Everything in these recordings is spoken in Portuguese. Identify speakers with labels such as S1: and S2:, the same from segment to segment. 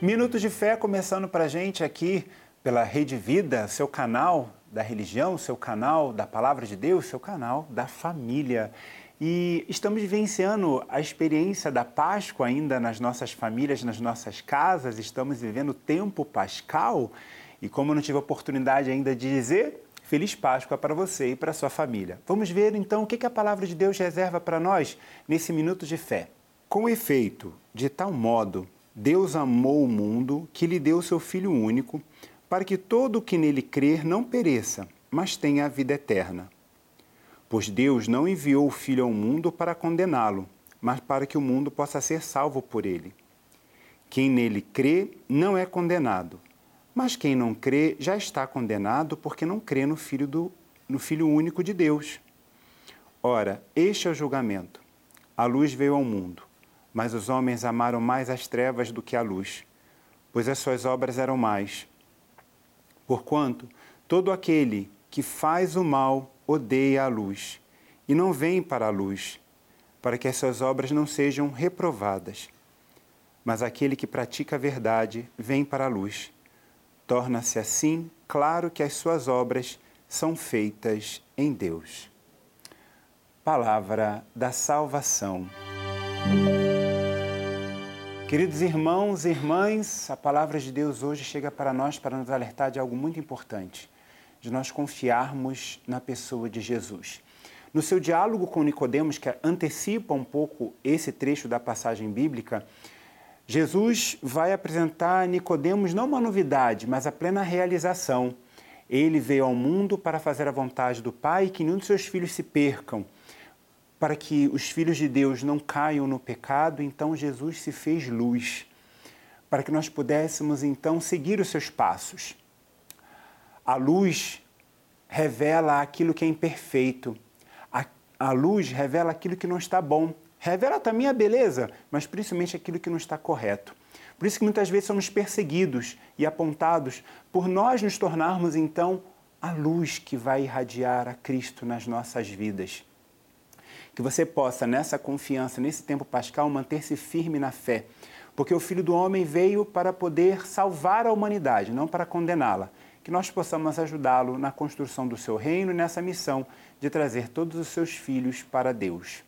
S1: Minutos de Fé começando para a gente aqui pela Rede Vida, seu canal da religião, seu canal da Palavra de Deus, seu canal da família. E estamos vivenciando a experiência da Páscoa ainda nas nossas famílias, nas nossas casas, estamos vivendo o tempo pascal. E como eu não tive oportunidade ainda de dizer, Feliz Páscoa para você e para sua família. Vamos ver então o que a palavra de Deus reserva para nós nesse minuto de fé. Com efeito, de tal modo Deus amou o mundo que lhe deu seu Filho único, para que todo o que nele crer não pereça, mas tenha a vida eterna. Pois Deus não enviou o Filho ao mundo para condená-lo, mas para que o mundo possa ser salvo por ele. Quem nele crê não é condenado, mas quem não crê já está condenado porque não crê no Filho, do, no filho único de Deus. Ora, este é o julgamento. A luz veio ao mundo mas os homens amaram mais as trevas do que a luz, pois as suas obras eram mais. Porquanto todo aquele que faz o mal odeia a luz e não vem para a luz, para que as suas obras não sejam reprovadas. Mas aquele que pratica a verdade vem para a luz. Torna-se assim claro que as suas obras são feitas em Deus. Palavra da salvação. Queridos irmãos e irmãs, a palavra de Deus hoje chega para nós para nos alertar de algo muito importante, de nós confiarmos na pessoa de Jesus. No seu diálogo com Nicodemos, que antecipa um pouco esse trecho da passagem bíblica, Jesus vai apresentar a Nicodemos não uma novidade, mas a plena realização. Ele veio ao mundo para fazer a vontade do Pai e que nenhum de seus filhos se percam, para que os filhos de Deus não caiam no pecado, então Jesus se fez luz, para que nós pudéssemos então seguir os seus passos. A luz revela aquilo que é imperfeito, a, a luz revela aquilo que não está bom, revela também a beleza, mas principalmente aquilo que não está correto. Por isso que muitas vezes somos perseguidos e apontados por nós nos tornarmos então a luz que vai irradiar a Cristo nas nossas vidas que você possa, nessa confiança, nesse tempo pascal, manter-se firme na fé. Porque o Filho do Homem veio para poder salvar a humanidade, não para condená-la. Que nós possamos ajudá-lo na construção do seu reino e nessa missão de trazer todos os seus filhos para Deus.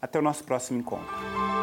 S1: Até o nosso próximo encontro.